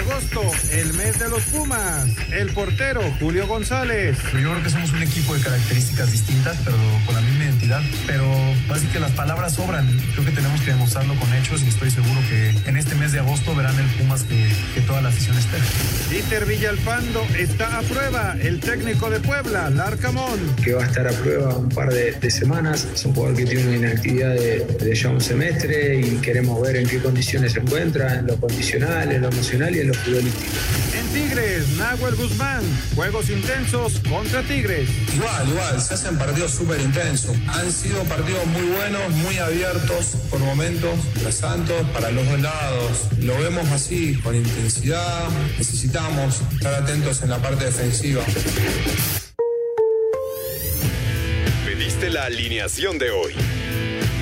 Agosto, el mes de los Pumas. El portero, Julio González. Yo creo que somos un equipo de características distintas, pero con la misma identidad. Pero así que las palabras sobran. Creo que tenemos que demostrarlo con hechos y estoy seguro que en este mes de agosto verán el Pumas que, que toda la afición espera. Dieter Villalpando está a prueba. El técnico de Puebla, Larcamón. Que va a estar a prueba un par de, de semanas. Es un jugador que tiene una inactividad de, de ya un semestre y queremos ver en qué condiciones se encuentra, en lo condicional, en lo emocional y en lo futbolístico. En Tigres, Nahuel Guzmán. Juegos intensos contra Tigres. Igual, igual, se hacen partidos súper intensos. Han sido partidos muy buenos, muy abiertos por momentos, santos para los dos lados. Lo vemos así, con intensidad. Necesitamos estar atentos en la parte defensiva. Pediste la alineación de hoy.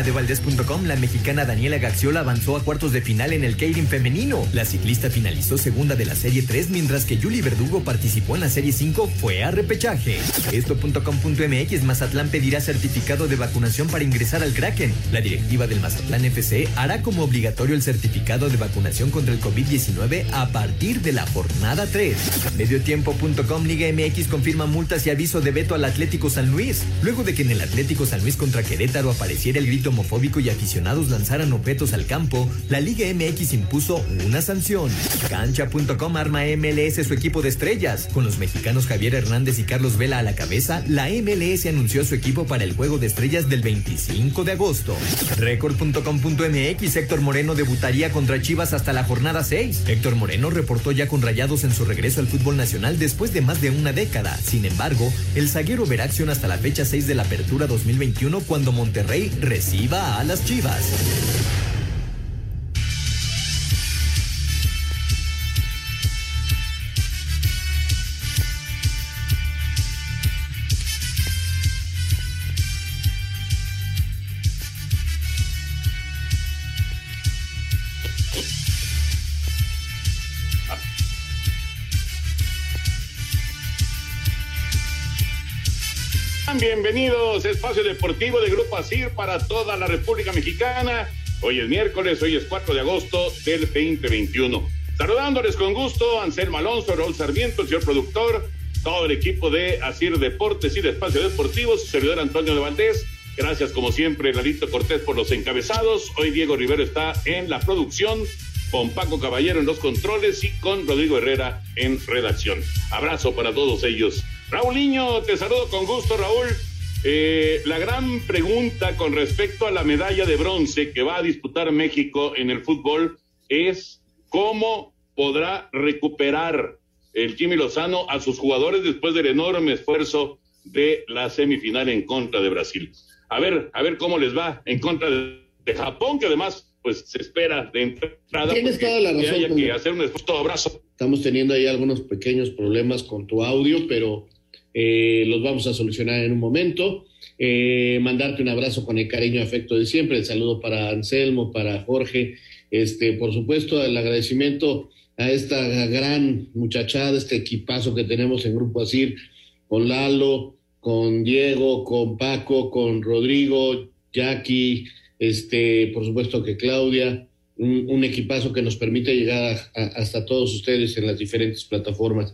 Adevaldez.com, la mexicana Daniela Gaxiola avanzó a cuartos de final en el Keirin femenino. La ciclista finalizó segunda de la Serie 3, mientras que Julie Verdugo participó en la Serie 5, fue a repechaje. Esto.com.mx, Mazatlán pedirá certificado de vacunación para ingresar al Kraken. La directiva del Mazatlán FC hará como obligatorio el certificado de vacunación contra el COVID-19 a partir de la jornada 3. Mediotiempo.com, Liga MX confirma multas y aviso de veto al Atlético San Luis. Luego de que en el Atlético San Luis contra Querétaro apareciera el grito homofóbico y aficionados lanzaran objetos al campo, la Liga MX impuso una sanción. Cancha.com arma MLS su equipo de estrellas. Con los mexicanos Javier Hernández y Carlos Vela a la cabeza, la MLS anunció su equipo para el juego de estrellas del 25 de agosto. Record.com.mx Héctor Moreno debutaría contra Chivas hasta la jornada 6. Héctor Moreno reportó ya con rayados en su regreso al fútbol nacional después de más de una década. Sin embargo, el zaguero verá acción hasta la fecha 6 de la apertura 2021 cuando Monterrey reciba a las Chivas. Bienvenidos, espacio deportivo de Grupo ASIR para toda la República Mexicana. Hoy es miércoles, hoy es 4 de agosto del 2021. Saludándoles con gusto, Anselmo Alonso, Raúl Sarmiento, el señor productor, todo el equipo de ASIR Deportes y de Espacio Deportivo, su servidor Antonio de Valdés. Gracias, como siempre, Lalito Cortés por los encabezados. Hoy Diego Rivero está en la producción, con Paco Caballero en los controles y con Rodrigo Herrera en redacción. Abrazo para todos ellos. Raúl Niño, te saludo con gusto, Raúl. Eh, la gran pregunta con respecto a la medalla de bronce que va a disputar México en el fútbol es cómo podrá recuperar el Jimmy Lozano a sus jugadores después del enorme esfuerzo de la semifinal en contra de Brasil. A ver, a ver cómo les va en contra de, de Japón, que además pues se espera de entrada Tienes toda la razón, que haya que Toño. hacer un esfuerzo. Abrazo. Estamos teniendo ahí algunos pequeños problemas con tu audio, pero eh, los vamos a solucionar en un momento. Eh, mandarte un abrazo con el cariño y afecto de siempre. El saludo para Anselmo, para Jorge. Este, por supuesto, el agradecimiento a esta gran muchachada, este equipazo que tenemos en Grupo Asir, con Lalo, con Diego, con Paco, con Rodrigo, Jackie, este, por supuesto que Claudia, un, equipazo que nos permite llegar hasta todos ustedes en las diferentes plataformas.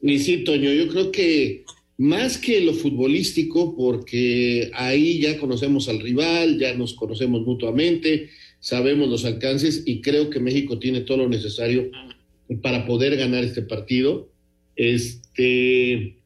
Y sí, Toño, yo creo que más que lo futbolístico, porque ahí ya conocemos al rival, ya nos conocemos mutuamente, sabemos los alcances y creo que México tiene todo lo necesario para poder ganar este partido. Este,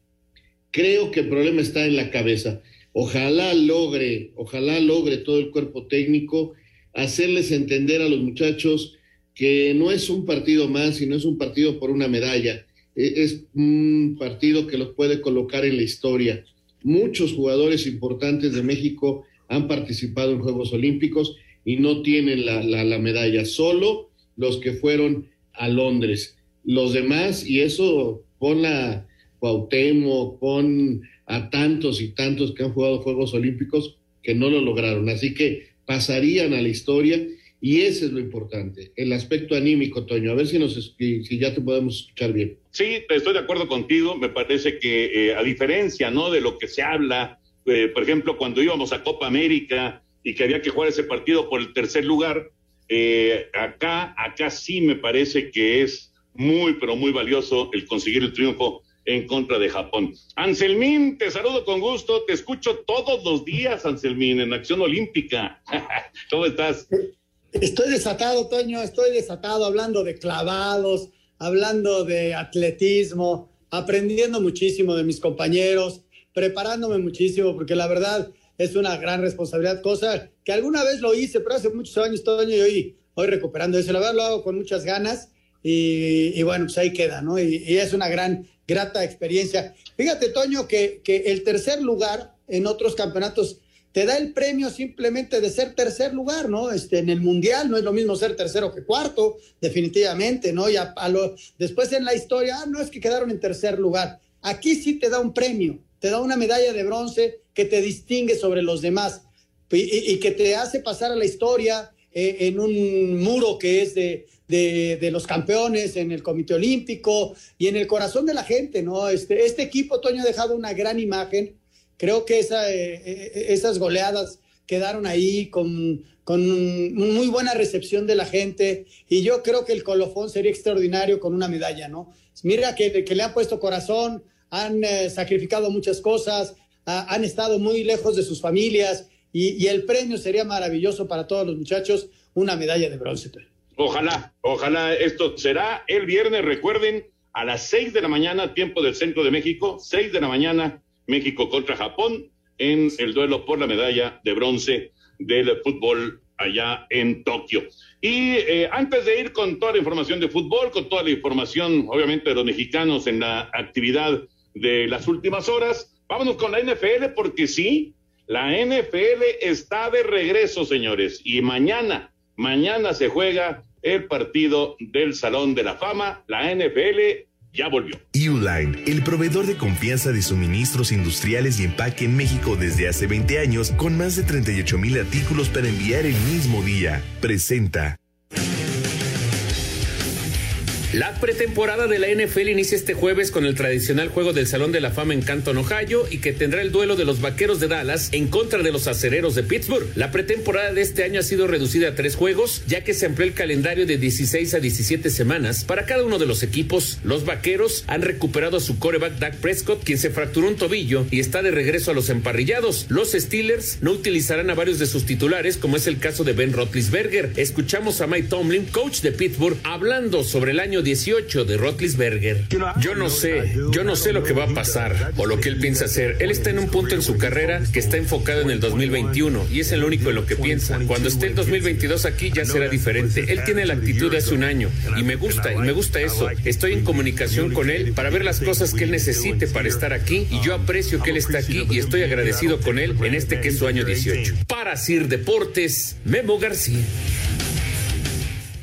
creo que el problema está en la cabeza. Ojalá logre, ojalá logre todo el cuerpo técnico hacerles entender a los muchachos que no es un partido más, sino es un partido por una medalla. E, es un partido que los puede colocar en la historia. Muchos jugadores importantes de México han participado en Juegos Olímpicos y no tienen la, la, medalla, solo los que fueron a Londres. Los demás, y eso pon la Cuauhtémoc, pon a tantos y tantos que han jugado Juegos Olímpicos que no lo lograron. Así que pasarían a la historia y ese es lo importante, el aspecto anímico, Toño. A ver si, nos, si ya te podemos escuchar bien. Sí, estoy de acuerdo contigo. Me parece que eh, a diferencia ¿no? de lo que se habla, eh, por ejemplo, cuando íbamos a Copa América y que había que jugar ese partido por el tercer lugar, eh, acá, acá sí me parece que es muy, pero muy valioso el conseguir el triunfo en contra de Japón. Anselmín, te saludo con gusto, te escucho todos los días, Anselmín, en Acción Olímpica. ¿Cómo estás? Estoy desatado, Toño, estoy desatado hablando de clavados, hablando de atletismo, aprendiendo muchísimo de mis compañeros, preparándome muchísimo, porque la verdad es una gran responsabilidad, cosa que alguna vez lo hice, pero hace muchos años, Toño, y hoy, hoy recuperando eso. La verdad lo hago con muchas ganas y, bueno, pues ahí queda, ¿no? Y, y, es una gran, grata experiencia. Fíjate, Toño, que el tercer lugar en otros campeonatos te da el premio simplemente de ser tercer lugar, ¿no? Este, en el mundial no es lo mismo ser tercero que cuarto, definitivamente, ¿no? Y a, lo, después en la historia, ah, no es que quedaron en tercer lugar. Aquí sí te da un premio, te da una medalla de bronce que te distingue sobre los demás y, que te hace pasar a la historia eh, en un muro que es de, de, de, los campeones, en el Comité Olímpico y en el corazón de la gente, ¿no? Este, este equipo, Toño, ha dejado una gran imagen Creo que eh, eh, esas goleadas quedaron ahí con, con muy buena recepción de la gente y yo creo que el colofón sería extraordinario con una medalla, ¿no? Mira que, que le han puesto corazón, han eh, sacrificado muchas cosas, han estado muy lejos de sus familias y, y, el premio sería maravilloso para todos los muchachos, una medalla de bronce. Ojalá, ojalá esto será el viernes, recuerden, a las seis de la mañana, tiempo del centro de México, seis de la mañana, México contra Japón en el duelo por la medalla de bronce del fútbol allá en Tokio. Y eh, antes de ir con toda la información de fútbol, con toda la información, obviamente, de los mexicanos en la actividad de las últimas horas, vámonos con la NFL, porque sí, la NFL está de regreso, señores, y mañana, mañana se juega el partido del Salón de la Fama, la NFL ya volvió. Uline, el proveedor de confianza de suministros industriales y empaque en México desde hace 20 años, con más de 38 mil artículos para enviar el mismo día, presenta. La pretemporada de la NFL inicia este jueves con el tradicional juego del Salón de la Fama en Canton, Ohio, y que tendrá el duelo de los Vaqueros de Dallas en contra de los Acereros de Pittsburgh. La pretemporada de este año ha sido reducida a tres juegos, ya que se amplió el calendario de 16 a 17 semanas para cada uno de los equipos. Los Vaqueros han recuperado a su coreback Dak Prescott, quien se fracturó un tobillo y está de regreso a los emparrillados. Los Steelers no utilizarán a varios de sus titulares, como es el caso de Ben Roethlisberger. Escuchamos a Mike Tomlin, coach de Pittsburgh, hablando sobre el año 18 de Rotlisberger. Yo no sé, yo no sé lo que va a pasar o lo que él piensa hacer. Él está en un punto en su carrera que está enfocado en el 2021 y es el único en lo que piensa. Cuando esté el 2022 aquí ya será diferente. Él tiene la actitud de hace un año y me gusta, y me gusta eso. Estoy en comunicación con él para ver las cosas que él necesite para estar aquí y yo aprecio que él está aquí y estoy agradecido con él en este que es su año 18. Para Sir Deportes, Memo García.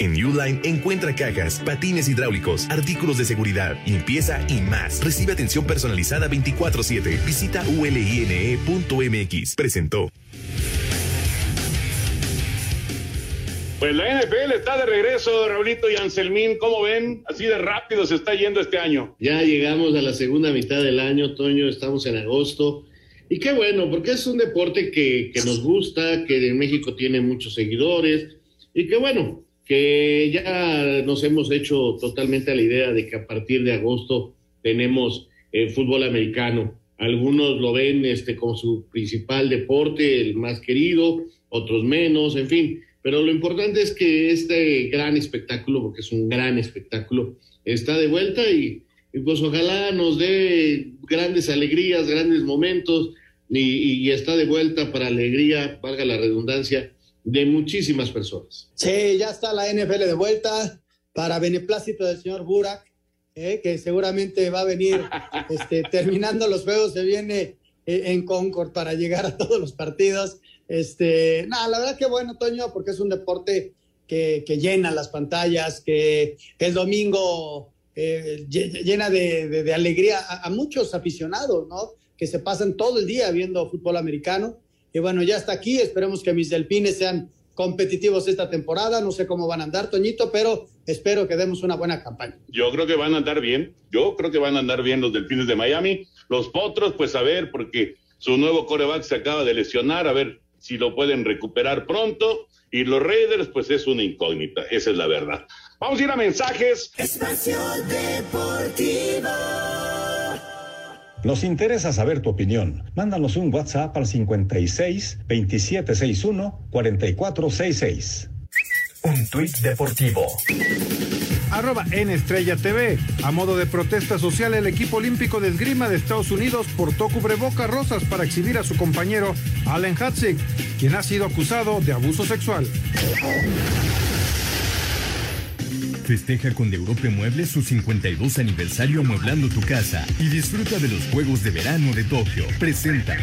En Uline encuentra cajas, patines hidráulicos, artículos de seguridad, limpieza y más. Recibe atención personalizada 24/7. Visita uline.mx. Presentó. Pues la NFL está de regreso, Raulito y Anselmín. ¿Cómo ven? Así de rápido se está yendo este año. Ya llegamos a la segunda mitad del año, Toño. Estamos en agosto. Y qué bueno, porque es un deporte que, que nos gusta, que en México tiene muchos seguidores. Y que bueno, que ya nos hemos hecho totalmente a la idea de que a partir de agosto tenemos el fútbol americano. algunos lo ven este, como su principal deporte, el más querido, otros menos, en fin. Pero lo importante es que este gran espectáculo, porque es un gran espectáculo, está de vuelta y, pues ojalá nos dé grandes alegrías, grandes momentos y, y, está de vuelta para alegría, valga la redundancia, de muchísimas personas. Sí, ya está la NFL de vuelta para beneplácito del señor Burak, eh, que seguramente va a venir este, terminando los juegos, se viene eh, en Concord para llegar a todos los partidos. Este, nada, la verdad que bueno, Toño, porque es un deporte que, que llena las pantallas, que el domingo eh, llena de, de, alegría a, a, muchos aficionados, ¿no? Que se pasan todo el día viendo fútbol americano. Y bueno, ya está aquí, esperemos que mis delfines sean competitivos esta temporada. No sé cómo van a andar, Toñito, pero espero que demos una buena campaña. Yo creo que van a andar bien. Yo creo que van a andar bien los delfines de Miami. Los potros, pues a ver, porque su nuevo coreback se acaba de lesionar, a ver si lo pueden recuperar pronto. Y los Raiders, pues es una incógnita, esa es la verdad. Vamos a ir a mensajes. Espacio Deportivo. Nos interesa saber tu opinión. Mándanos un WhatsApp al 56 2761 4466. Un tuit deportivo. Arroba en Estrella TV. A modo de protesta social, el equipo olímpico de esgrima de Estados Unidos portó cubrebocas rosas para exhibir a su compañero Allen Hatzig, quien ha sido acusado de abuso sexual. Festeja con De Europe Muebles su 52 aniversario amueblando tu casa y disfruta de los Juegos de Verano de Tokio. Presenta.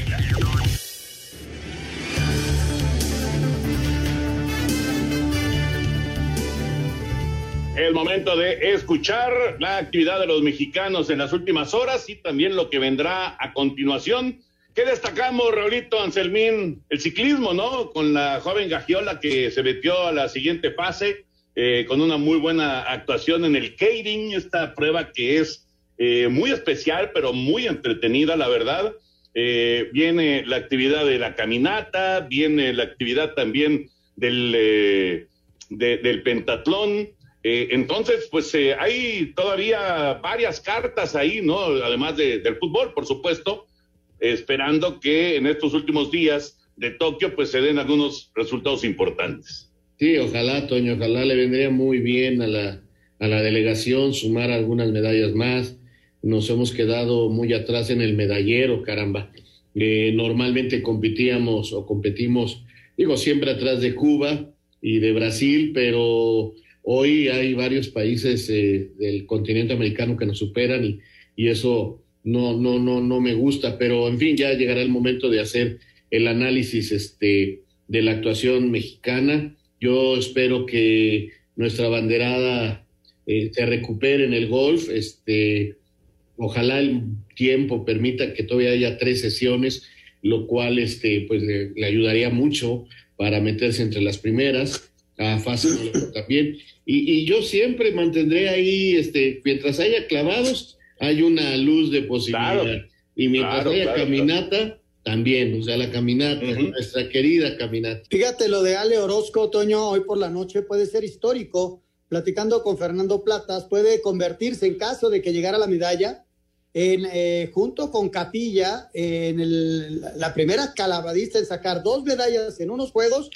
El momento de escuchar la actividad de los mexicanos en las últimas horas y también lo que vendrá a continuación. ¿Qué destacamos, Raulito Anselmín? El ciclismo, ¿no? Con la joven Gagiola que se metió a la siguiente fase eh, con una muy buena actuación en el Keirin, esta prueba que es eh, muy especial, pero muy entretenida, la verdad. Eh, viene la actividad de la caminata, viene la actividad también del, eh, de, del pentatlón. Eh, entonces, pues hay todavía varias cartas ahí, ¿no? Además de, del fútbol, por supuesto, esperando que en estos últimos días de Tokio, pues se den algunos resultados importantes. Sí, ojalá, Toño, ojalá le vendría muy bien a la, a la delegación sumar algunas medallas más. Nos hemos quedado muy atrás en el medallero, caramba. Eh, normalmente competíamos o competimos, digo, siempre atrás de Cuba y de Brasil, pero hoy hay varios países eh, del continente americano que nos superan y, y eso no, no, no, no me gusta, pero en fin, ya llegará el momento de hacer el análisis este, de la actuación mexicana yo espero que nuestra banderada eh, se recupere en el golf. Este, ojalá el tiempo permita que todavía haya tres sesiones, lo cual este, pues, le, le ayudaría mucho para meterse entre las primeras. A fácil también. Y, y, yo siempre mantendré ahí, este, mientras haya clavados, hay una luz de posibilidad. Claro, y mientras claro, haya claro, caminata, también, o sea, la caminata, uh -huh. nuestra querida caminata. Fíjate, lo de Ale Orozco, Toño, hoy por la noche puede ser histórico. Platicando con Fernando Platas, puede convertirse, en caso de que llegara la medalla, en, eh, junto con Capilla, en el, la primera calabadista en sacar dos medallas en unos juegos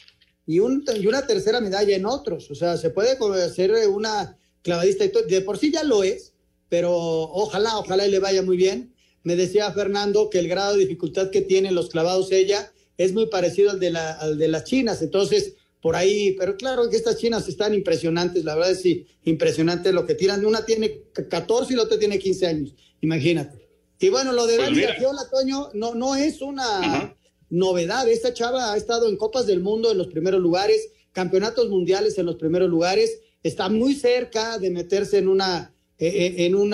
y, un, y una tercera medalla en otros. O sea, se puede hacer una clavadista, de por sí ya lo es, pero ojalá, ojalá y le vaya muy bien me decía Fernando que el grado de dificultad que tienen los clavados ella es muy parecido al de, la, al de las chinas, entonces por ahí, pero claro que estas chinas están impresionantes, la verdad es sí, impresionante lo que tiran, una tiene 14 y la otra tiene 15 años, imagínate. Y bueno, lo de pues Dani Toño, no, no es una Ajá. novedad, esta chava ha estado en Copas del Mundo en los primeros lugares, campeonatos mundiales en los primeros lugares, está muy cerca de meterse en una en un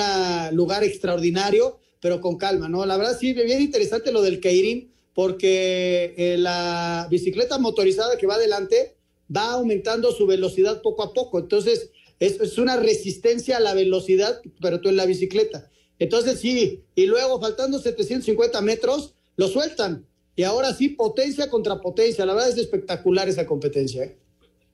lugar extraordinario, pero con calma, ¿no? La verdad sí, bien interesante lo del Keirin, porque eh, la bicicleta motorizada que va adelante va aumentando su velocidad poco a poco, entonces es, es una resistencia a la velocidad, pero tú en la bicicleta. Entonces sí, y luego faltando 750 metros, lo sueltan. Y ahora sí, potencia contra potencia. La verdad es espectacular esa competencia. ¿eh?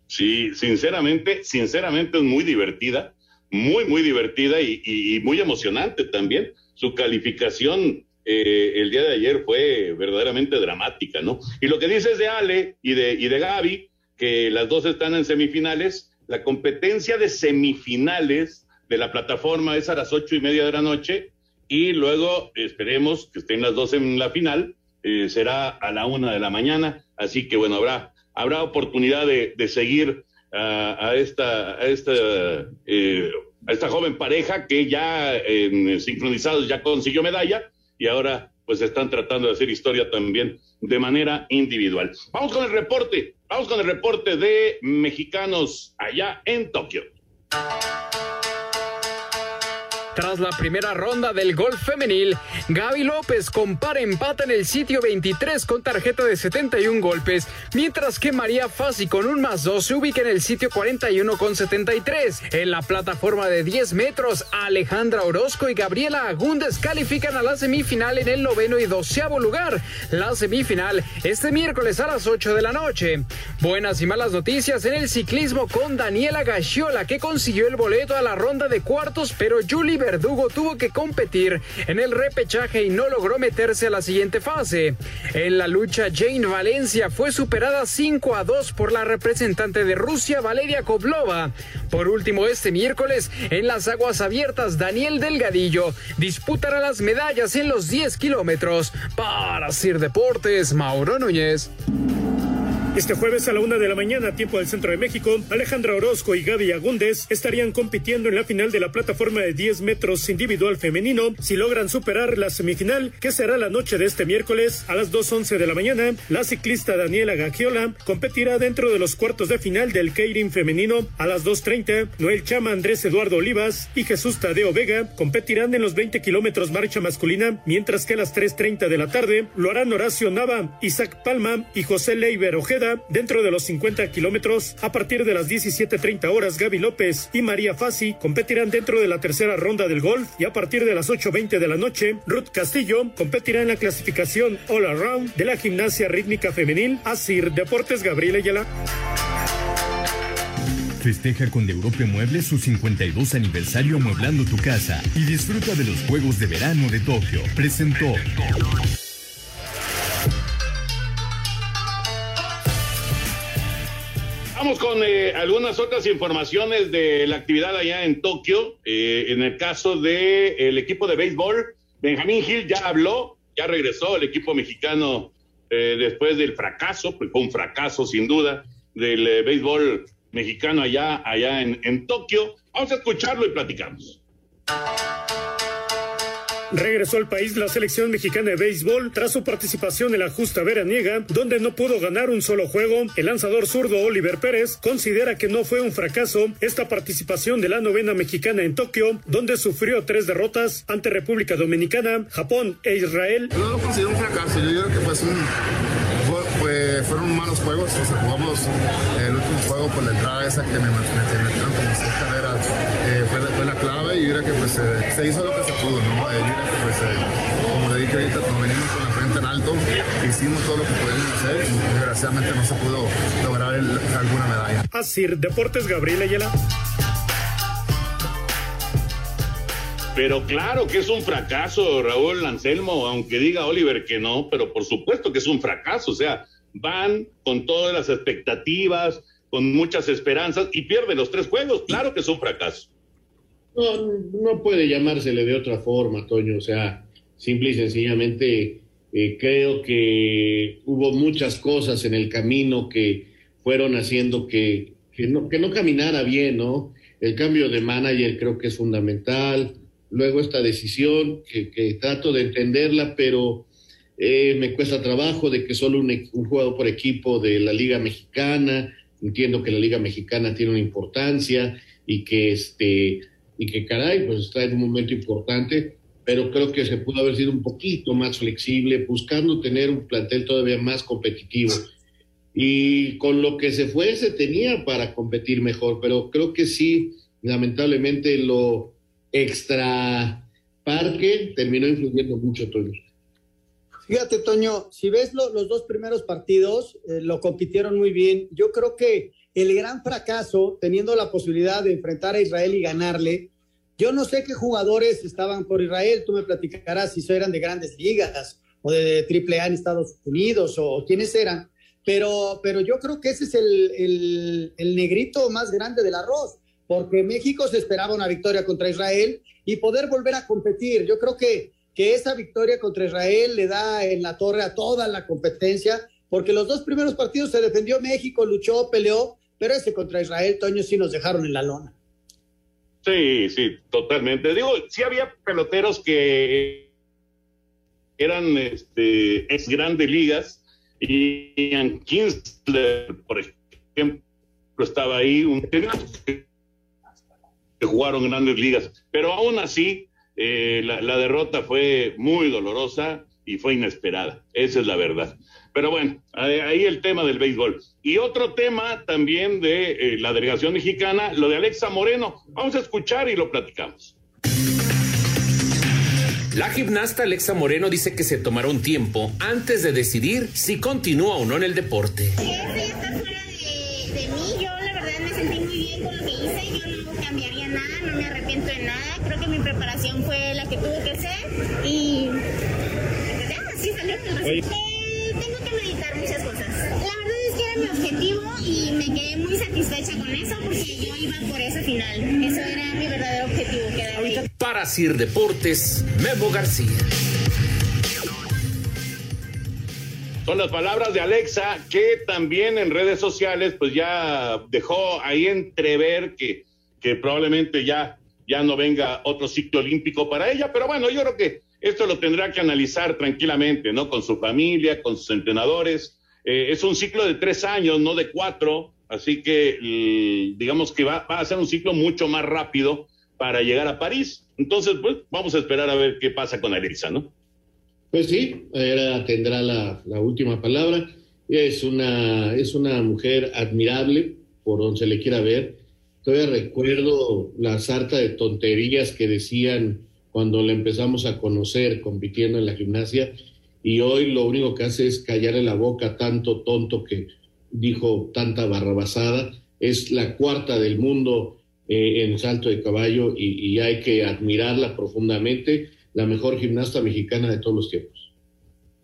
Sí, sinceramente, sinceramente es muy divertida, muy, muy divertida y, y, y muy emocionante también su calificación eh, el día de ayer fue verdaderamente dramática, ¿no? Y lo que dices de Ale y de, y de Gaby, que las dos están en semifinales, la competencia de semifinales de la plataforma es a las ocho y media de la noche y luego esperemos que estén las dos en la final, eh, será a la una de la mañana, así que bueno, habrá, habrá oportunidad de, de seguir a, esta, a esta, eh, a esta joven pareja que ya en sincronizados ya consiguió medalla y ahora pues están tratando de hacer historia también de manera individual. Vamos con el reporte, vamos con el reporte de mexicanos allá en Tokio. Tras la primera ronda del golf femenil, Gaby López compara empate en el sitio 23 con tarjeta de 71 golpes, mientras que María Fassi con un más 2 se ubica en el sitio 41 con 73. En la plataforma de 10 metros, Alejandra Orozco y Gabriela Agúndez califican a la semifinal en el noveno y doceavo lugar. La semifinal este miércoles a las 8 de la noche. Buenas y malas noticias en el ciclismo con Daniela Gachiola que consiguió el boleto a la ronda de cuartos, pero Julie Verdugo tuvo que competir en el repechaje y no logró meterse a la siguiente fase. En la lucha, Jane Valencia fue superada 5 a 2 por la representante de Rusia, Valeria Koblova. Por último, este miércoles, en las aguas abiertas, Daniel Delgadillo disputará las medallas en los 10 kilómetros. Para Sir Deportes, Mauro Núñez. Este jueves a la una de la mañana, tiempo del centro de México, Alejandra Orozco y Gaby Agúndez estarían compitiendo en la final de la plataforma de 10 metros individual femenino. Si logran superar la semifinal, que será la noche de este miércoles a las 2.11 de la mañana, la ciclista Daniela Gagiola competirá dentro de los cuartos de final del Keirin femenino a las 2.30. Noel Chama, Andrés Eduardo Olivas y Jesús Tadeo Vega competirán en los 20 kilómetros marcha masculina, mientras que a las 3.30 de la tarde lo harán Horacio Nava, Isaac Palma y José Leiber Ojeda dentro de los 50 kilómetros. A partir de las 17.30 horas, Gaby López y María Fassi competirán dentro de la tercera ronda del golf y a partir de las 8.20 de la noche, Ruth Castillo competirá en la clasificación All Around de la gimnasia rítmica femenil Asir Deportes Gabriel Ayala. Festeja con de Europe Muebles su 52 aniversario amueblando tu casa y disfruta de los Juegos de Verano de Tokio. Presentó. Vamos con eh, algunas otras informaciones de la actividad allá en Tokio. Eh, en el caso del el equipo de béisbol, Benjamín Gil ya habló, ya regresó el equipo mexicano eh, después del fracaso, pues fue un fracaso sin duda, del béisbol mexicano allá, allá en, en Tokio. Vamos a escucharlo y platicamos. Regresó al país la selección mexicana de béisbol tras su participación en la justa veraniega, donde no pudo ganar un solo juego. El lanzador zurdo Oliver Pérez considera que no fue un fracaso esta participación de la novena mexicana en Tokio, donde sufrió tres derrotas ante República Dominicana, Japón e Israel. No lo considero un fracaso, yo creo que fue fueron malos juegos. O sea, jugamos el último juego por la entrada esa que me, metieron como seis carreras. Eh, fue, fue, la clave y yo creo que pues, eh, se hizo lo que se pudo, ¿no? Eh, yo creo que pues, como le dije ahorita, nos venimos con la frente en alto, hicimos todo lo que pudimos hacer y desgraciadamente no se pudo lograr el, alguna medalla. Así, Deportes Gabriel Ayala. Pero claro que es un fracaso, Raúl Anselmo, aunque diga Oliver que no, pero por supuesto que es un fracaso. O sea, van con todas las expectativas, con muchas esperanzas y pierden los tres juegos. Claro que es un fracaso. No, no puede llamársele de otra forma, Toño. O sea, simple y sencillamente eh, creo que hubo muchas cosas en el camino que fueron haciendo que, que, no, que no caminara bien, ¿no? El cambio de manager creo que es fundamental luego esta decisión, que, trato de entenderla, pero eh, me cuesta trabajo de que solo un, un, jugador por equipo de la Liga Mexicana, entiendo que la Liga Mexicana tiene una importancia y que este y que caray, pues está en un momento importante, pero creo que se pudo haber sido un poquito más flexible, buscando tener un plantel todavía más competitivo. Y con lo que se fue se tenía para competir mejor, pero creo que sí, lamentablemente lo, extra parque terminó influyendo mucho, Toño. Fíjate, Toño, si ves los dos primeros partidos, eh, lo compitieron muy bien. Yo creo que el gran fracaso, teniendo la posibilidad de enfrentar a Israel y ganarle, Yo no sé qué jugadores estaban por Israel, tú me platicarás si eran de grandes ligas o de triple A en Estados Unidos o, quiénes eran, pero, pero yo creo que ese es el, el, el negrito más grande del arroz, porque México se esperaba una victoria contra Israel y poder volver a competir. Yo creo que, que esa victoria contra Israel le da en la torre a toda la competencia, porque los dos primeros partidos se defendió México, luchó, peleó, pero ese contra Israel, Toño, sí nos dejaron en la lona. Sí, sí, totalmente. Digo, sí había peloteros que eran este, ex grandes ligas y Ian Kinsler, por ejemplo, estaba ahí, un que jugaron grandes ligas, pero aún así eh, la, derrota fue muy dolorosa y fue inesperada, esa es la verdad. Pero bueno, ahí el tema del béisbol. Y otro tema también de eh, la delegación mexicana, lo de Alexa Moreno. Vamos a escuchar y lo platicamos. La gimnasta Alexa Moreno dice que se tomará un tiempo antes de decidir si continúa o no en el deporte. Eso ya está fuera de, de, mí. Yo la verdad me sentí muy bien con lo que hice. Yo no cambiaría nada, no me arrepiento de nada. Creo que mi preparación fue la que tuvo que ser y así salió el resultado. Era mi objetivo y me quedé muy satisfecha con eso porque yo iba por ese final. Eso era mi verdadero objetivo. Para Sir Deportes, Memo García. Son las palabras de Alexa que también en redes sociales pues ya dejó ahí entrever que, que probablemente ya, ya no venga otro ciclo olímpico para ella, pero bueno, yo creo que esto lo tendrá que analizar tranquilamente, ¿no? Con su familia, con sus entrenadores. Eh, es un ciclo de tres años, no de cuatro, así que digamos que va, a ser un ciclo mucho más rápido para llegar a París. Entonces, pues vamos a esperar a ver qué pasa con Alexa, ¿no? Pues sí, ella tendrá la, la, última palabra. Es una, es una mujer admirable, por donde se le quiera ver. Todavía recuerdo la sarta de tonterías que decían cuando la empezamos a conocer compitiendo en la gimnasia y hoy lo único que hace es callarle la boca tanto tonto que dijo tanta barrabasada. Es la cuarta del mundo eh, en salto de caballo y, y, hay que admirarla profundamente, la mejor gimnasta mexicana de todos los tiempos.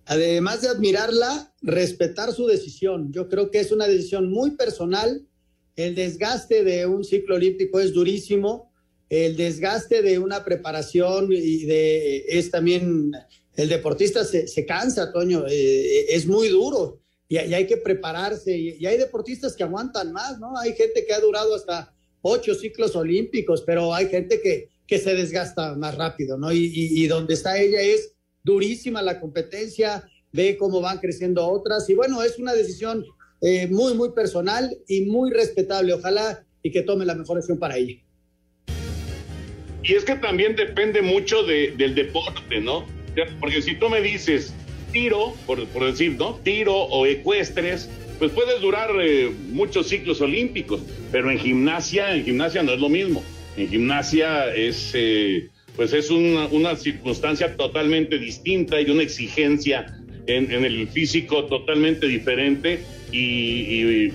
Además de admirarla, respetar su decisión. Yo creo que es una decisión muy personal. El desgaste de un ciclo olímpico es durísimo. El desgaste de una preparación y de es también el deportista se, se cansa, Toño, eh, es muy duro y, hay que prepararse y, hay deportistas que aguantan más, ¿no? Hay gente que ha durado hasta ocho ciclos olímpicos, pero hay gente que, que se desgasta más rápido, ¿no? Y, y, donde está ella es durísima la competencia, ve cómo van creciendo otras, y bueno, es una decisión eh, muy, muy personal y muy respetable. Ojalá y que tome la mejor decisión para ella. Y es que también depende mucho de, del deporte, ¿no? Porque si tú me dices tiro, por, decir, ¿no? Tiro o ecuestres, pues puedes durar eh, muchos ciclos olímpicos, pero en gimnasia, en gimnasia no es lo mismo. En gimnasia es, eh, pues es una, una, circunstancia totalmente distinta y una exigencia en, el físico totalmente diferente y,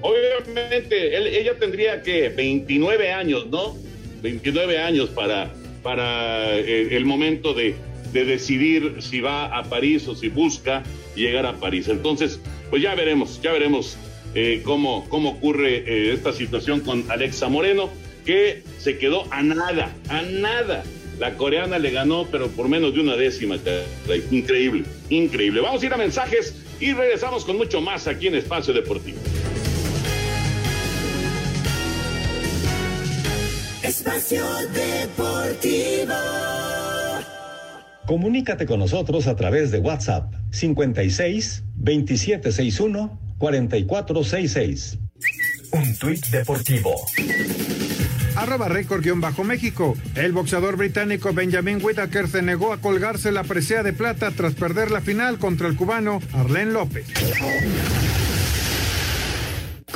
obviamente ella tendría que 29 años, ¿no? 29 años para, para el, el momento de, de decidir si va a París o si busca llegar a París. Entonces, pues ya veremos, ya veremos eh, cómo, cómo ocurre eh, esta situación con Alexa Moreno, que se quedó a nada, a nada. La coreana le ganó, pero por menos de una décima. Increíble, increíble. Vamos a ir a mensajes y regresamos con mucho más aquí en Espacio Deportivo. Espacio Deportivo. Comunícate con nosotros a través de WhatsApp 56 2761 4466. Un tuit deportivo. Arroba récord-méxico. El boxeador británico Benjamin Whittaker se negó a colgarse la presea de plata tras perder la final contra el cubano Arlen López.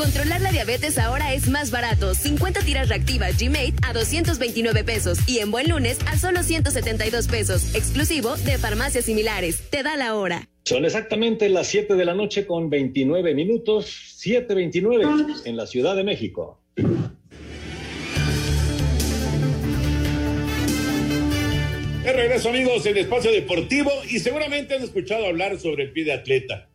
Controlar la diabetes ahora es más barato. 50 tiras reactivas G-Mate a 229 pesos y en buen lunes a solo 172 pesos, exclusivo de farmacias similares. Te da la hora. Son exactamente las 7 de la noche con 29 minutos, 7.29 en la Ciudad de México. De regreso amigos en Espacio Deportivo y seguramente han escuchado hablar sobre el pie de atleta.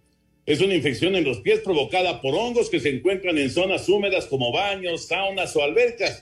Es una infección en los pies provocada por hongos que se encuentran en zonas húmedas como baños, saunas o albercas.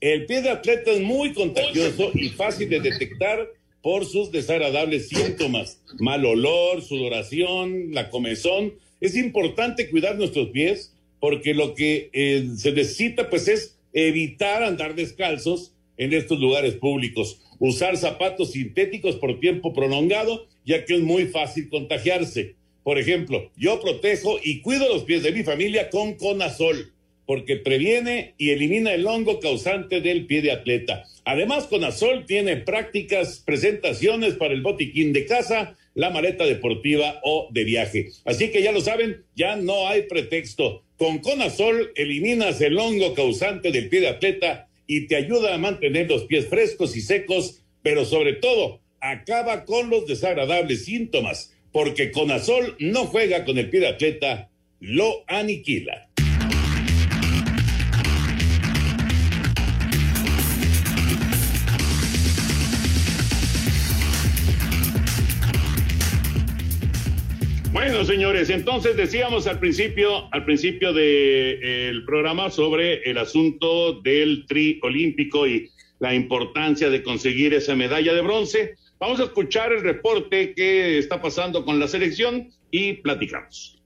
El pie de atleta es muy contagioso y fácil de detectar por sus desagradables síntomas. Mal olor, sudoración, la comezón. Es importante cuidar nuestros pies porque lo que eh, se necesita pues es evitar andar descalzos en estos lugares públicos usar zapatos sintéticos por tiempo prolongado, ya que es muy fácil contagiarse. Por ejemplo, yo protejo y cuido los pies de mi familia con Conazol, porque previene y elimina el hongo causante del pie de atleta. Además, Conazol tiene prácticas presentaciones para el botiquín de casa, la maleta deportiva o de viaje. Así que ya lo saben, ya no hay pretexto. Con Conazol eliminas el hongo causante del pie de atleta y te ayuda a mantener los pies frescos y secos, pero sobre todo acaba con los desagradables síntomas, porque Conazol no juega con el pie de atleta, lo aniquila. Bueno, señores, entonces decíamos al principio, al principio del de, programa sobre el asunto del tri olímpico y la importancia de conseguir esa medalla de bronce. Vamos a escuchar el reporte que está pasando con la selección y platicamos.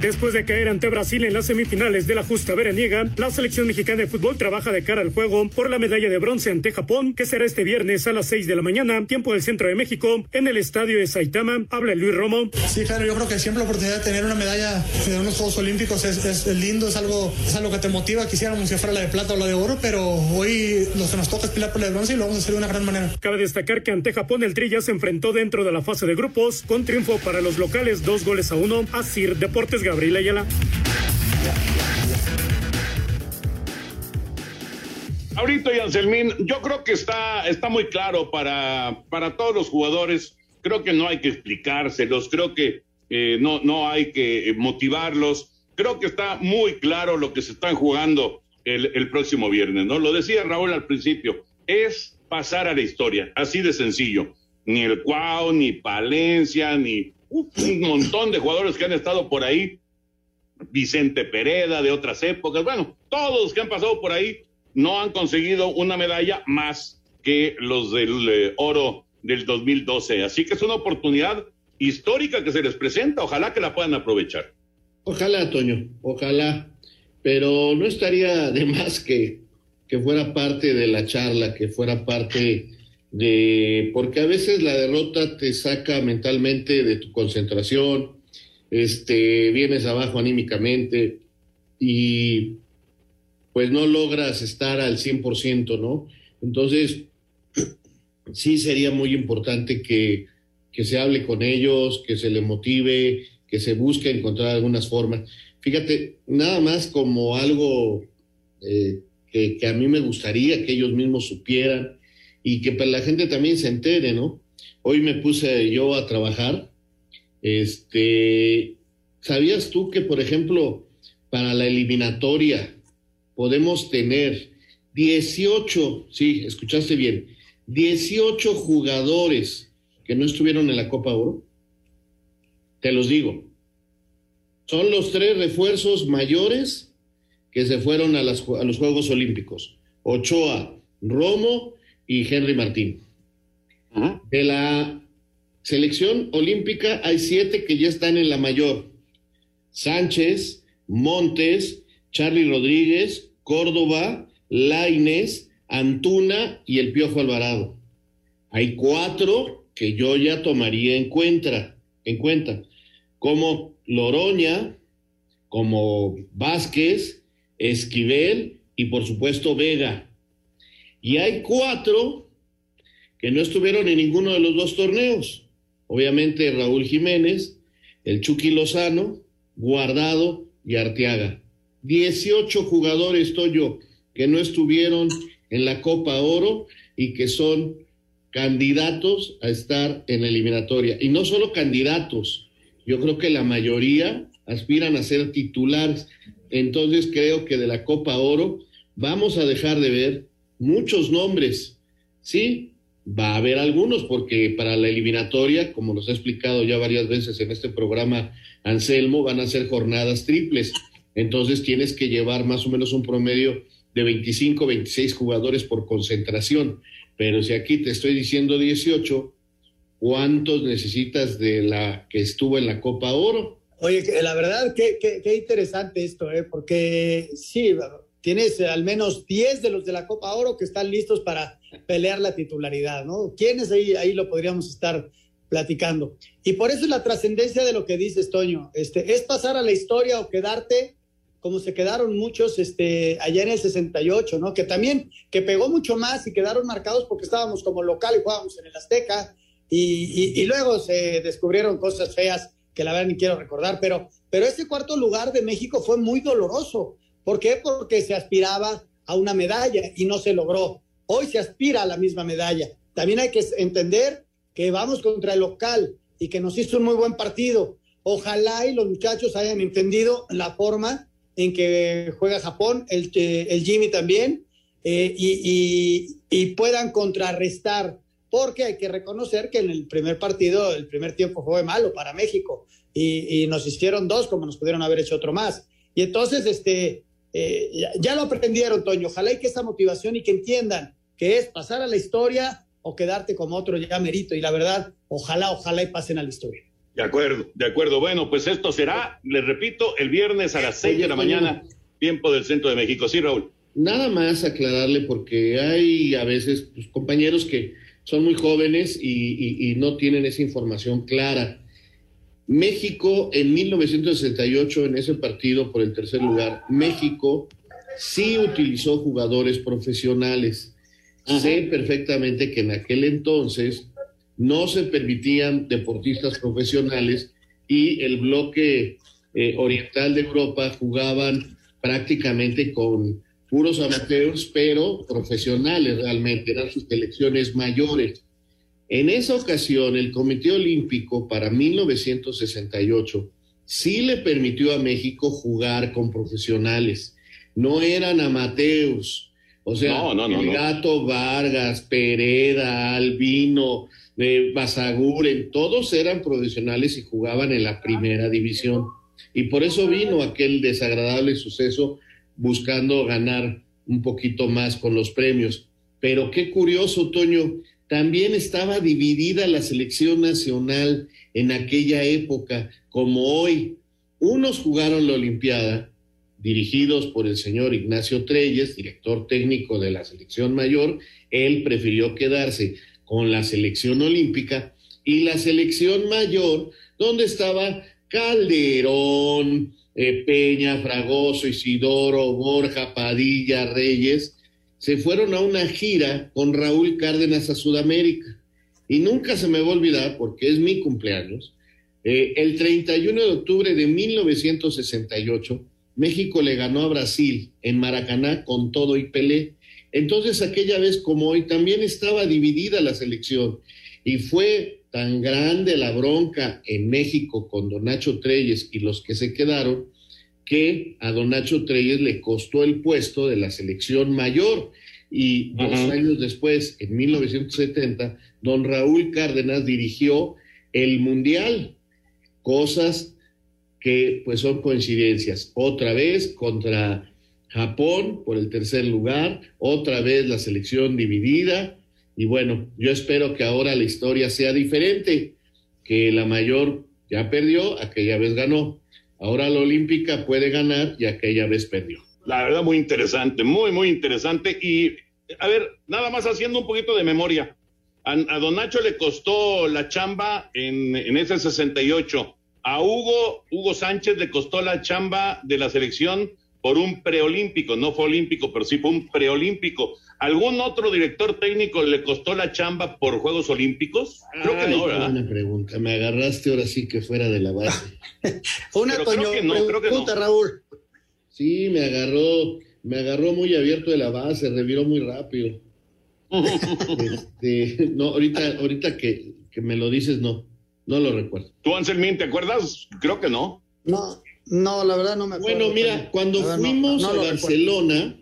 Después de caer ante Brasil en las semifinales de la justa veraniega, la selección mexicana de fútbol trabaja de cara al juego por la medalla de bronce ante Japón, que será este viernes a las 6 de la mañana, tiempo del centro de México, en el estadio de Saitama. Habla Luis Romo. Sí, claro, yo creo que siempre la oportunidad de tener una medalla de unos Juegos Olímpicos es, es, lindo, es algo, es algo que te motiva. Quisiéramos que fuera la de plata o la de oro, pero hoy lo que nos toca es pelear por la de bronce y lo vamos a hacer de una gran manera. Cabe destacar que ante Japón el Tri ya se enfrentó dentro de la fase de grupos, con triunfo para los locales, dos goles a uno. a Sir Deportes Gabriel Ayala. Ahorita, Yanselmín, yo creo que está, está muy claro para, para todos los jugadores. Creo que no hay que explicárselos, creo que eh, no, no hay que motivarlos. Creo que está muy claro lo que se están jugando el, el próximo viernes, ¿no? Lo decía Raúl al principio, es pasar a la historia, así de sencillo. Ni el Cuau, ni Palencia, ni un montón de jugadores que han estado por ahí Vicente Pereda de otras épocas, bueno, todos que han pasado por ahí no han conseguido una medalla más que los del eh, oro del 2012. Así que es una oportunidad histórica que se les presenta, ojalá que la puedan aprovechar. Ojalá, Toño, ojalá, pero no estaría de más que, que fuera parte de la charla, que fuera parte de, porque a veces la derrota te saca mentalmente de tu concentración, este, vienes abajo anímicamente y pues no logras estar al 100%, ¿no? Entonces, sí sería muy importante que, que se hable con ellos, que se les motive, que se busque encontrar algunas formas. Fíjate, nada más como algo eh, que, que, a mí me gustaría que ellos mismos supieran y que la gente también se entere, ¿no? Hoy me puse yo a trabajar este, ¿Sabías tú que, por ejemplo, para la eliminatoria podemos tener 18, sí, escuchaste bien, 18 jugadores que no estuvieron en la Copa Oro? Te los digo. Son los tres refuerzos mayores que se fueron a, las, a los Juegos Olímpicos. Ochoa, Romo y Henry Martín. De la selección olímpica hay siete que ya están en la mayor. Sánchez, Montes, Charlie Rodríguez, Córdoba, Laines, Antuna y el Piojo Alvarado. Hay cuatro que yo ya tomaría en cuenta, en cuenta, como Loroña, como Vázquez, Esquivel y por supuesto Vega. Y hay cuatro que no estuvieron en ninguno de los dos torneos. Obviamente Raúl Jiménez, el Chucky Lozano, Guardado y Arteaga. 18 jugadores, Toyo, que no estuvieron en la Copa Oro y que son candidatos a estar en la eliminatoria. Y no solo candidatos, yo creo que la mayoría aspiran a ser titulares. Entonces creo que de la Copa Oro vamos a dejar de ver muchos nombres Sí, va a haber algunos, porque para la eliminatoria, como nos ha explicado ya varias veces en este programa Anselmo, van a ser jornadas triples. Entonces tienes que llevar más o menos un promedio de 25, 26 jugadores por concentración. Pero si aquí te estoy diciendo 18, ¿cuántos necesitas de la que estuvo en la Copa Oro? Oye, la verdad, qué, qué, interesante esto, ¿eh? porque sí, tienes al menos 10 de los de la Copa Oro que están listos para pelear la titularidad, ¿no? ¿Quiénes ahí, ahí lo podríamos estar platicando? Y por eso es la trascendencia de lo que dices, Toño. Este, es pasar a la historia o quedarte como se quedaron muchos este, allá en el 68, ¿no? Que también, que pegó mucho más y quedaron marcados porque estábamos como local y jugábamos en el Azteca y, y luego se descubrieron cosas feas que la verdad ni quiero recordar, pero, pero ese cuarto lugar de México fue muy doloroso. ¿Por qué? Porque se aspiraba a una medalla y no se logró. Hoy se aspira a la misma medalla. También hay que entender que vamos contra el local y que nos hizo un muy buen partido. Ojalá y los muchachos hayan entendido la forma en que juega Japón, el, eh, el Jimmy también, eh, y, y puedan contrarrestar porque hay que reconocer que en el primer partido, el primer tiempo fue malo para México y, nos hicieron dos como nos pudieron haber hecho otro más. Y entonces, este, eh, ya, lo aprendieron, Toño. Ojalá y que esta motivación y que entiendan que es pasar a la historia o quedarte como otro ya merito. Y la verdad, ojalá, ojalá y pasen a la historia. De acuerdo, de acuerdo. Bueno, pues esto será, les repito, el viernes a las seis de la mañana, tiempo del centro de México. Sí, Raúl. Nada más aclararle porque hay a veces pues, compañeros que son muy jóvenes y, no tienen esa información clara. México en 1968, en ese partido por el tercer lugar, México sí utilizó jugadores profesionales. Sé perfectamente que en aquel entonces no se permitían deportistas profesionales y el bloque eh, oriental de Europa jugaban prácticamente con puros amateurs, pero profesionales realmente, eran sus selecciones mayores. En esa ocasión, el Comité Olímpico para 1968 sí le permitió a México jugar con profesionales, no eran amateurs. O sea, el Gato Vargas, Pereda, Albino, eh, Basaguren, todos eran profesionales y jugaban en la primera división. Y por eso vino aquel desagradable suceso buscando ganar un poquito más con los premios. Pero qué curioso, Toño, también estaba dividida la selección nacional en aquella época, como hoy. Unos jugaron la Olimpiada, dirigidos por el señor Ignacio Treyes, director técnico de la selección mayor. Él prefirió quedarse con la selección olímpica y la selección mayor, donde estaba Calderón, eh, Peña, Fragoso, Isidoro, Borja, Padilla, Reyes, se fueron a una gira con Raúl Cárdenas a Sudamérica. Y nunca se me va a olvidar, porque es mi cumpleaños, eh, el 31 de octubre de 1968, México le ganó a Brasil en Maracaná con todo y Pelé. Entonces, aquella vez como hoy, también estaba dividida la selección y fue tan grande la bronca en México con Don Nacho Treyes y los que se quedaron, que a Don Nacho Treyes le costó el puesto de la selección mayor. Y dos años después, en 1970, don Raúl Cárdenas dirigió el Mundial. Cosas que pues son coincidencias. Otra vez contra Japón por el tercer lugar, otra vez la selección dividida, y bueno, yo espero que ahora la historia sea diferente, que la mayor ya perdió, aquella vez ganó. Ahora la olímpica puede ganar y aquella vez perdió. La verdad, muy interesante, muy, muy interesante. Y, a ver, nada más haciendo un poquito de memoria. A, Don Nacho le costó la chamba en, en ese 68. A Hugo, Hugo Sánchez le costó la chamba de la selección por un preolímpico. No fue olímpico, pero sí fue un preolímpico. ¿Algún otro director técnico le costó la chamba por Juegos Olímpicos? Creo que no, ¿verdad? Buena pregunta. Me agarraste ahora sí que fuera de la base. Una Toño, pregunta, Raúl. Sí, me agarró, me agarró muy abierto de la base, reviró muy rápido. este, no, ahorita, ahorita que, que, me lo dices, no, no lo recuerdo. ¿Tú, Anselmín, te acuerdas? Creo que no. No, no, la verdad no me acuerdo. Bueno, mira, cuando fuimos a Barcelona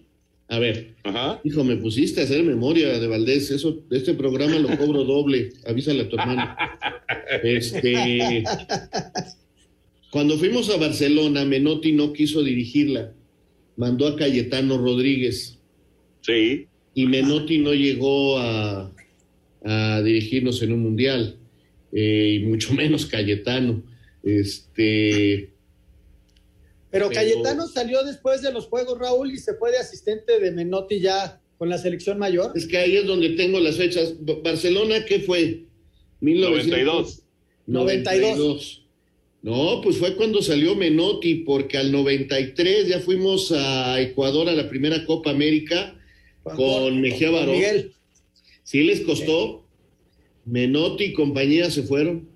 A ver, hijo, me pusiste a hacer memoria de Valdés. Eso, este programa lo cobro doble. Avísale a tu hermano. Este, cuando fuimos a Barcelona, Menotti no quiso dirigirla. Mandó a Cayetano Rodríguez. Sí. Y Menotti no llegó a, a dirigirnos en un mundial. Eh, y mucho menos Cayetano. Este. Pero Cayetano salió después de los Juegos, Raúl, y se fue de asistente de Menotti ya con la selección mayor. Es que ahí es donde tengo las fechas. Barcelona, ¿qué fue? 1992. 92. No, pues fue cuando salió Menotti, porque al 93 ya fuimos a Ecuador a la primera Copa América con Mejía Barón. Miguel. Sí les costó. Menotti y compañía se fueron.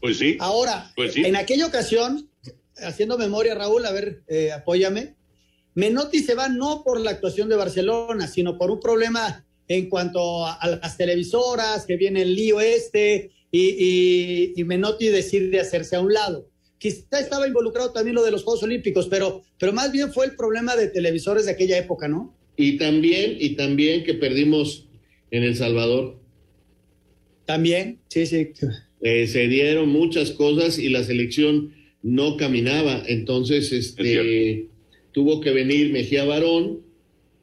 Pues sí. Ahora, Pues sí. en aquella ocasión, haciendo memoria, Raúl, a ver, eh, apóyame. Menotti se va no por la actuación de Barcelona, sino por un problema en cuanto a, a las televisoras, que viene el lío este, y, y- y Menotti decide hacerse a un lado. Quizá estaba involucrado también lo de los Juegos Olímpicos, pero, pero más bien fue el problema de televisores de aquella época, ¿no? Y también, y también que perdimos en El Salvador. También, sí, sí. Eh, se dieron muchas cosas y la selección no caminaba. Entonces, este tuvo que venir Mejía Barón,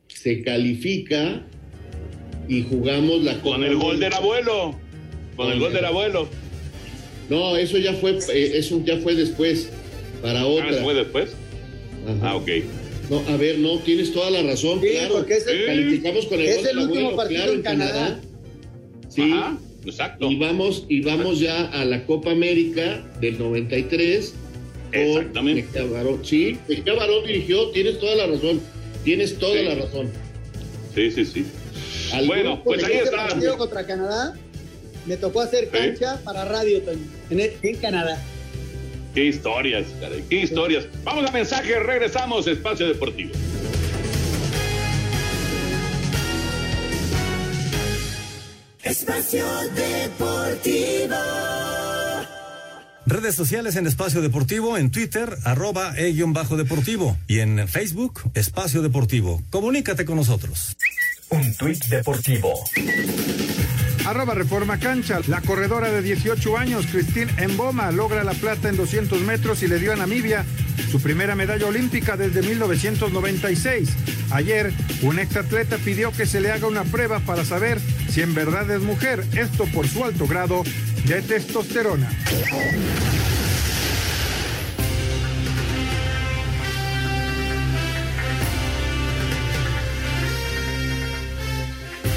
se califica y jugamos la Con el gol del abuelo. Con el gol del abuelo. No, eso ya fue, eh, eso ya fue después, para otra. Ah, ¿fue después? Ah, ok. No, a ver, no, tienes toda la razón, Sí, claro. porque es el- Calificamos con el es gol del el último abuelo, partido claro, en Canadá. Sí. exacto. Y vamos, y vamos ya a la Copa América del 93. Exactamente. Mejía Barón. Sí, Mejía Barón dirigió, tienes toda la razón. Tienes toda Sí. la razón. Sí, sí, sí. Al Bueno, grupo pues ahí está. partido contra Canadá, me tocó hacer cancha para radio en, en Canadá. Qué historias, caray, qué historias. Vamos a mensaje, regresamos, Espacio Deportivo. Espacio Deportivo. Redes sociales en Espacio Deportivo, en Twitter, arroba e-deportivo y en Facebook, Espacio Deportivo. Comunícate con nosotros. Un tuit deportivo. Arroba Reforma Cancha. La corredora de 18 años, Christine Emboma, logra la plata en 200 metros y le dio a Namibia su primera medalla olímpica desde 1996. Ayer, un exatleta pidió que se le haga una prueba para saber si en verdad es mujer, esto por su alto grado de testosterona.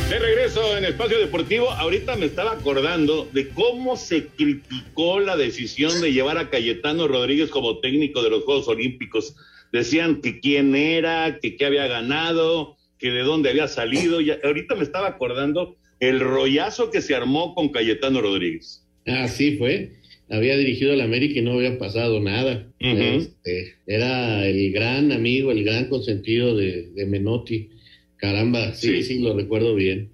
De regreso en Espacio Deportivo, ahorita me estaba acordando de cómo se criticó la decisión de llevar a Cayetano Rodríguez como técnico de los Juegos Olímpicos. Decían que quién era, que qué había ganado, que de dónde había salido. Y ahorita me estaba acordando el rollazo que se armó con Cayetano Rodríguez. Así fue. Había dirigido al América y no había pasado nada. Este, era el gran amigo, el gran consentido de, de Menotti. Caramba, sí, sí, lo recuerdo bien.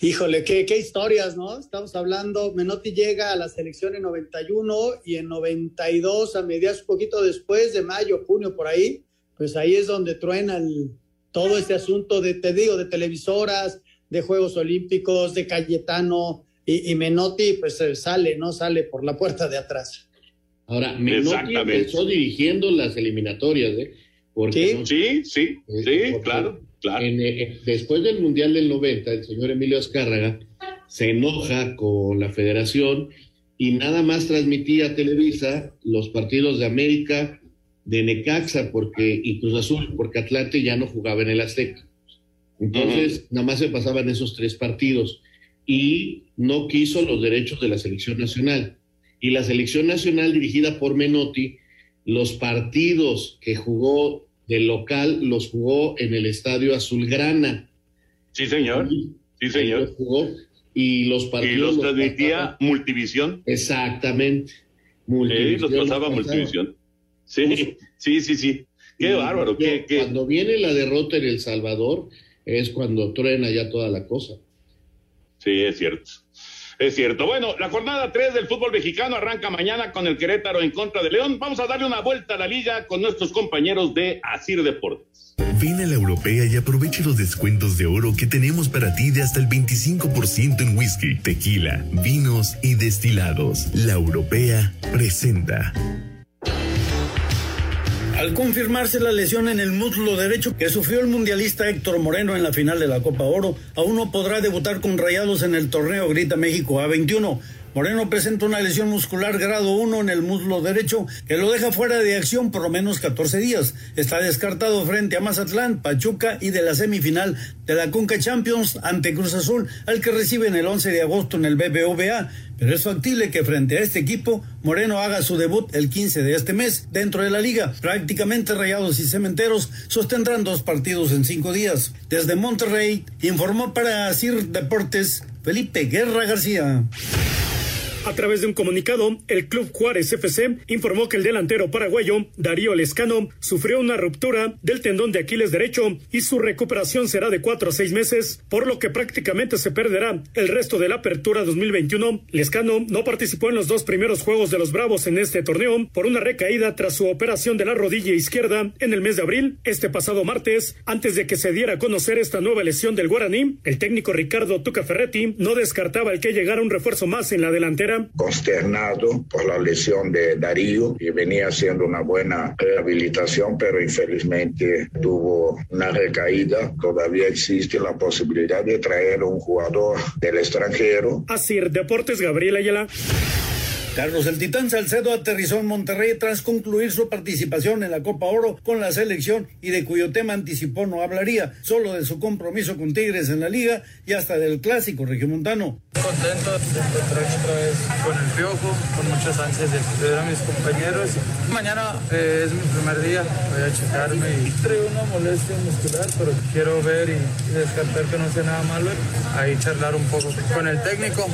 Híjole, qué, qué historias, ¿no? Estamos hablando, Menotti llega a la selección en 91 y en 92, a mediados un poquito después de mayo, junio, por ahí, pues ahí es donde truena el- todo este asunto de, te digo, de televisoras, de Juegos Olímpicos, de Cayetano y, y Menotti, pues eh, sale, ¿no? Sale por la puerta de atrás. Ahora, Menotti empezó dirigiendo las eliminatorias, ¿eh? Porque no- Sí, sí, sí, claro, claro. en, eh, después del Mundial del 90, el señor Emilio Azcárraga se enoja con la federación y nada más transmitía a Televisa los partidos de América, de Necaxa porque, y Cruz Azul, porque Atlante ya no jugaba en el Azteca. Entonces, nada más se pasaban esos tres partidos y no quiso los derechos de la selección nacional. Y la selección nacional dirigida por Menotti, los partidos que jugó del local los jugó en el estadio Azulgrana. Sí, señor. Sí, señor. Ahí los jugó y los partidos Y los los transmitía Multivisión. Exactamente. Multivisión los pasaba los Multivisión. Sí, sí, sí, sí. Qué Y bárbaro. qué- Cuando viene la derrota en El Salvador, es cuando truena ya toda la cosa. Sí, es cierto. Es cierto. Bueno, la jornada 3 del fútbol mexicano arranca mañana con el Querétaro en contra de León. Vamos a darle una vuelta a la liga con nuestros compañeros de Asir Deportes. Ven a la europea y aproveche los descuentos de oro que tenemos para ti de hasta el 25% en whisky, tequila, vinos y destilados. La europea presenta. Al confirmarse la lesión en el muslo derecho que sufrió el mundialista Héctor Moreno en la final de la Copa Oro, aún no podrá debutar con Rayados en el torneo Grita México A21. Moreno presenta una lesión muscular grado 1 en el muslo derecho que lo deja fuera de acción por lo menos 14 días. Está descartado frente a Mazatlán, Pachuca y de la semifinal de la Conca Champions ante Cruz Azul, al que reciben el 11 de agosto en el BBVA. Pero es factible que frente a este equipo, Moreno haga su debut el 15 de este mes dentro de la liga. Prácticamente Rayados y Cementeros sostendrán dos partidos en cinco días. Desde Monterrey, informó para CIR Deportes Felipe Guerra García. A través de un comunicado, el Club Juárez FC informó que el delantero paraguayo Darío Lescano sufrió una ruptura del tendón de Aquiles derecho y su recuperación será de cuatro a seis meses, por lo que prácticamente se perderá el resto de la apertura 2021. Lescano no participó en los dos primeros juegos de los Bravos en este torneo por una recaída tras su operación de la rodilla izquierda en el mes de abril, este pasado martes, antes de que se diera a conocer esta nueva lesión del Guaraní. El técnico Ricardo Tuca Ferretti no descartaba el que llegara un refuerzo más en la delantera consternado por la lesión de Darío y venía haciendo una buena rehabilitación, pero infelizmente tuvo una recaída. Todavía existe la posibilidad de traer un jugador del extranjero. Así, Deportes Gabriel Ayala. Carlos el Titán Salcedo aterrizó en Monterrey tras concluir su participación en la Copa Oro con la selección y de cuyo tema anticipó no hablaría, solo de su compromiso con Tigres en la liga y hasta del clásico regiomontano. Contento de encontrar otra vez con el piojo, con muchas ansias de ver a mis compañeros. Mañana eh, es mi primer día, voy a checarme y traigo una molestia muscular, pero quiero ver y, y descartar que no sea nada malo. Ahí charlar un poco con el técnico,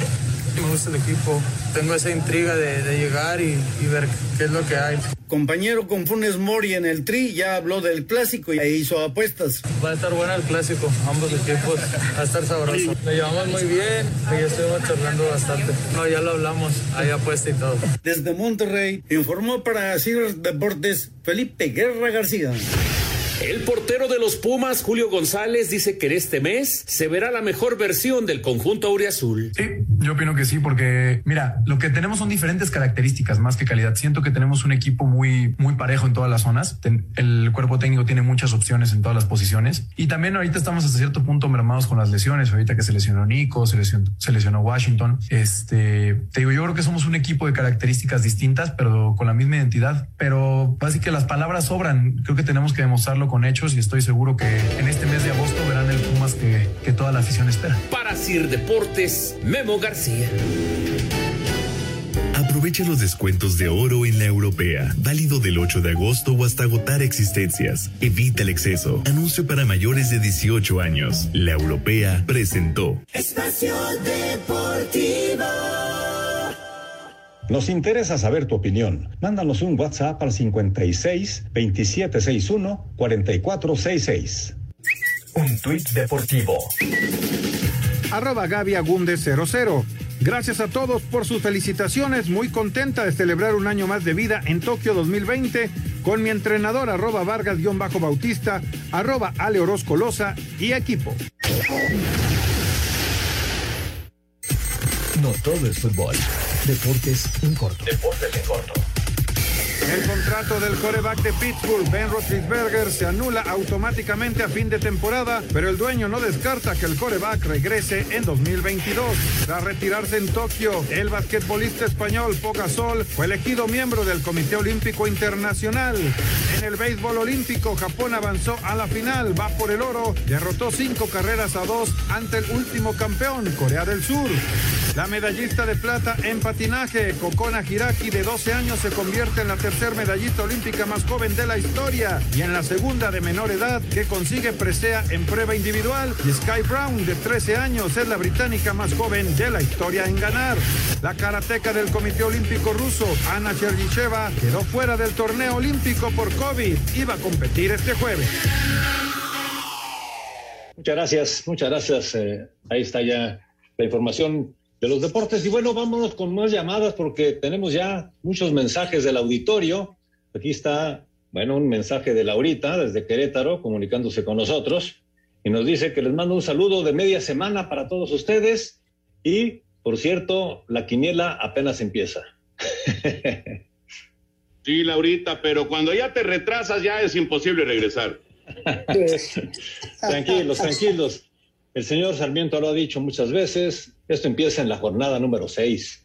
me gusta el equipo. Tengo esa intriga de, de llegar y, y, ver qué es lo que hay. Compañero con Funes Mori en el Tri ya habló del clásico y hizo apuestas. Va a estar bueno el clásico, ambos equipos, va a estar sabroso. Lo llevamos muy bien y estuvimos charlando bastante. No, ya lo hablamos, hay apuesta y todo. Desde Monterrey informó para CIR Deportes Felipe Guerra García. El portero de los Pumas, Julio González, dice que en este mes se verá la mejor versión del conjunto auriazul. Sí, yo opino que sí, porque mira, lo que tenemos son diferentes características más que calidad. Siento que tenemos un equipo muy, muy parejo en todas las zonas. El cuerpo técnico tiene muchas opciones en todas las posiciones. Y también ahorita estamos hasta cierto punto mermados con las lesiones. Ahorita que se lesionó Nico, se lesionó, se lesionó Washington. Este, te digo, yo creo que somos un equipo de características distintas, pero con la misma identidad. Pero así que las palabras sobran. Creo que tenemos que demostrarlo con hechos y estoy seguro que en este mes de agosto verán el Pumas que, que toda la afición espera. Para Sir Deportes, Memo García. Aprovecha los descuentos de oro en la europea, válido del 8 de agosto o hasta agotar existencias. Evita el exceso. Anuncio para mayores de 18 años. La europea presentó. Espacio Deportivo. Nos interesa saber tu opinión. Mándanos un WhatsApp al 56 2761 4466. Un tuit deportivo. Arroba Gaby Agunde 00. Gracias a todos por sus felicitaciones. Muy contenta de celebrar un año más de vida en Tokio 2020 con mi entrenador arroba Vargas-Bautista, arroba Ale Orozco Loza y equipo. No todo es fútbol. Deportes en corto. Deportes en corto. El contrato del coreback de Pittsburgh, Ben Roethlisberger, se anula automáticamente a fin de temporada, pero el dueño no descarta que el coreback regrese en 2022. Tras retirarse en Tokio, el basquetbolista español Pogasol fue elegido miembro del Comité Olímpico Internacional. En el béisbol olímpico, Japón avanzó a la final, va por el oro, derrotó cinco carreras a dos ante el último campeón, Corea del Sur. La medallista de plata en patinaje, Kokona Hiraki, de 12 años, se convierte en la tercer medallista olímpica más joven de la historia y en la segunda de menor edad que consigue presea en prueba individual. Y Sky Brown, de 13 años, es la británica más joven de la historia en ganar. La karateca del Comité Olímpico Ruso, Ana Chernicheva, quedó fuera del torneo olímpico por COVID. Iba a competir este jueves. Muchas gracias, muchas gracias. Eh, ahí está ya la información de los deportes. Y bueno, vámonos con más llamadas porque tenemos ya muchos mensajes del auditorio. Aquí está, bueno, un mensaje de Laurita desde Querétaro comunicándose con nosotros y nos dice que les mando un saludo de media semana para todos ustedes y, por cierto, la quiniela apenas empieza. Sí, Laurita, pero cuando ya te retrasas ya es imposible regresar. tranquilos, tranquilos. El señor Sarmiento lo ha dicho muchas veces. Esto empieza en la jornada número 6.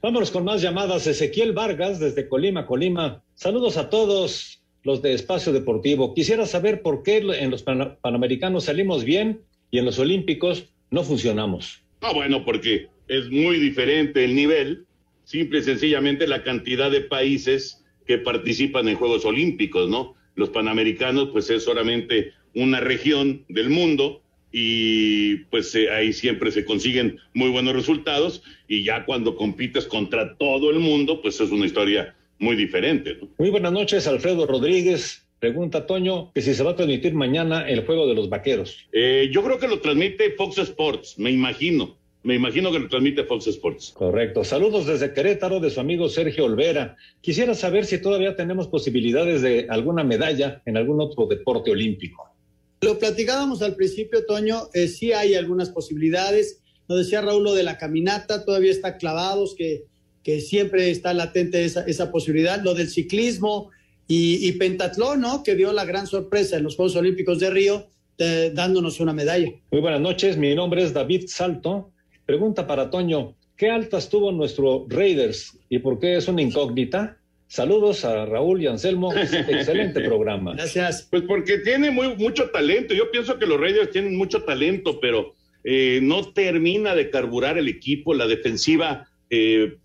Vámonos con más llamadas. Ezequiel Vargas desde Colima, Colima. Saludos a todos los de Espacio Deportivo. Quisiera saber por qué en los Panamericanos salimos bien y en los Olímpicos no funcionamos. Ah, bueno, porque es muy diferente el nivel, simple y sencillamente la cantidad de países que participan en Juegos Olímpicos, ¿no? Los Panamericanos, pues es solamente una región del mundo y pues eh, ahí siempre se consiguen muy buenos resultados y ya cuando compites contra todo el mundo, pues es una historia muy diferente. ¿no? Muy buenas noches, Alfredo Rodríguez. Pregunta Toño que si se va a transmitir mañana el juego de los vaqueros. Eh, yo creo que lo transmite Fox Sports, me imagino. Me imagino que lo transmite Fox Sports. Correcto. Saludos desde Querétaro de su amigo Sergio Olvera. Quisiera saber si todavía tenemos posibilidades de alguna medalla en algún otro deporte olímpico. Lo platicábamos al principio, Toño, eh, sí hay algunas posibilidades. Nos decía Raúl lo de la caminata, todavía está clavados, que, siempre está latente esa, posibilidad. Lo del ciclismo y, pentatlón, ¿no? Que dio la gran sorpresa en los Juegos Olímpicos de Río, dándonos una medalla. Muy buenas noches, mi nombre es David Salto. Pregunta para Toño, ¿qué altas tuvo nuestro Raiders y por qué es una incógnita? Saludos a Raúl y Anselmo. Excelente programa. Gracias. Pues porque tiene muy, mucho talento. Yo pienso que los Raiders tienen mucho talento, pero eh, no termina de carburar el equipo. La defensiva, eh,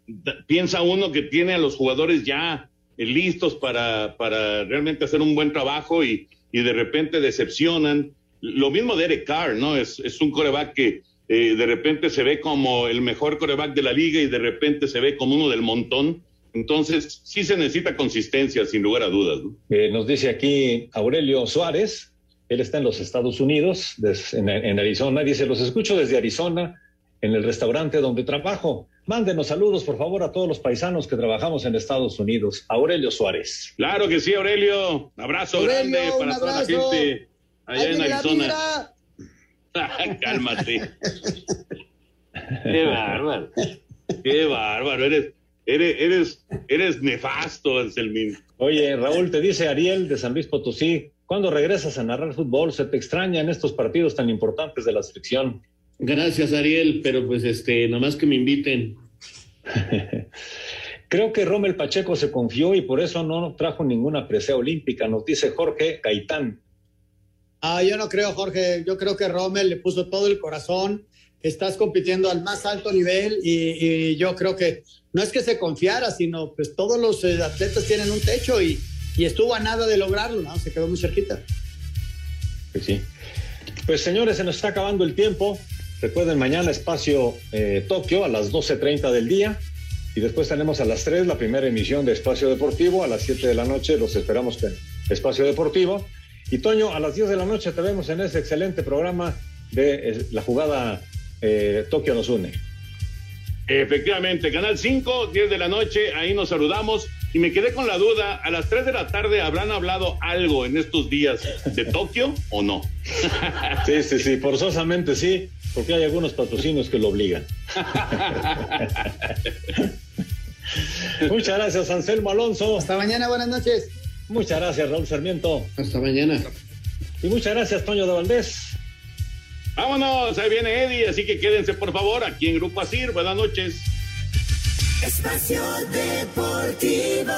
piensa uno que tiene a los jugadores ya eh, listos para, para realmente hacer un buen trabajo y, y, de repente decepcionan. Lo mismo de Eric Carr, ¿no? Es, es un coreback que de repente se ve como el mejor coreback de la liga y de repente se ve como uno del montón entonces, sí se necesita consistencia, sin lugar a dudas. Eh, nos dice aquí Aurelio Suárez, él está en los Estados Unidos, en, Arizona, dice, los escucho desde Arizona, en el restaurante donde trabajo. Mándenos saludos, por favor, a todos los paisanos que trabajamos en Estados Unidos. Aurelio Suárez. Claro que sí, Aurelio. Abrazo grande para toda la gente allá en Arizona. Cálmate. Qué bárbaro. Qué bárbaro. Eres, Eres, eres, nefasto, Anselmín. Oye, Raúl, te dice Ariel de San Luis Potosí, ¿cuándo regresas a narrar fútbol? ¿Se te extraña en estos partidos tan importantes de la selección? Gracias, Ariel, pero pues este, nomás que me inviten. Creo que Rommel Pacheco se confió y por eso no trajo ninguna presea olímpica, nos dice Jorge Gaitán. Ah, yo no creo, Jorge. Yo creo que Rommel le puso todo el corazón. Estás compitiendo al más alto nivel y yo creo que no es que se confiara, sino pues todos los eh, atletas tienen un techo y, estuvo a nada de lograrlo, ¿no? Se quedó muy cerquita. Pues sí. Pues señores, se nos está acabando el tiempo. Recuerden, mañana espacio eh, Tokio a las 12.30 del día. Y después tenemos a las 3 la primera emisión de Espacio Deportivo. A las 7 de la noche los esperamos con Espacio Deportivo. Y Toño, a las 10 de la noche te vemos en ese excelente programa de eh, la jugada Tokio nos une. Efectivamente, Canal 5, 10 de la noche, ahí nos saludamos. Y me quedé con la duda, a las 3 de la tarde habrán hablado algo en estos días de Tokio o no. Sí, sí, sí, forzosamente sí, porque hay algunos patrocinios que lo obligan. Muchas gracias, Anselmo Alonso. Hasta mañana, buenas noches. Muchas gracias, Raúl Sarmiento. Hasta mañana. Y muchas gracias, Toño de Valdés. Vámonos, ahí viene Eddie, así que quédense por favor aquí en Grupo Asir. Buenas noches. Espacio Deportivo.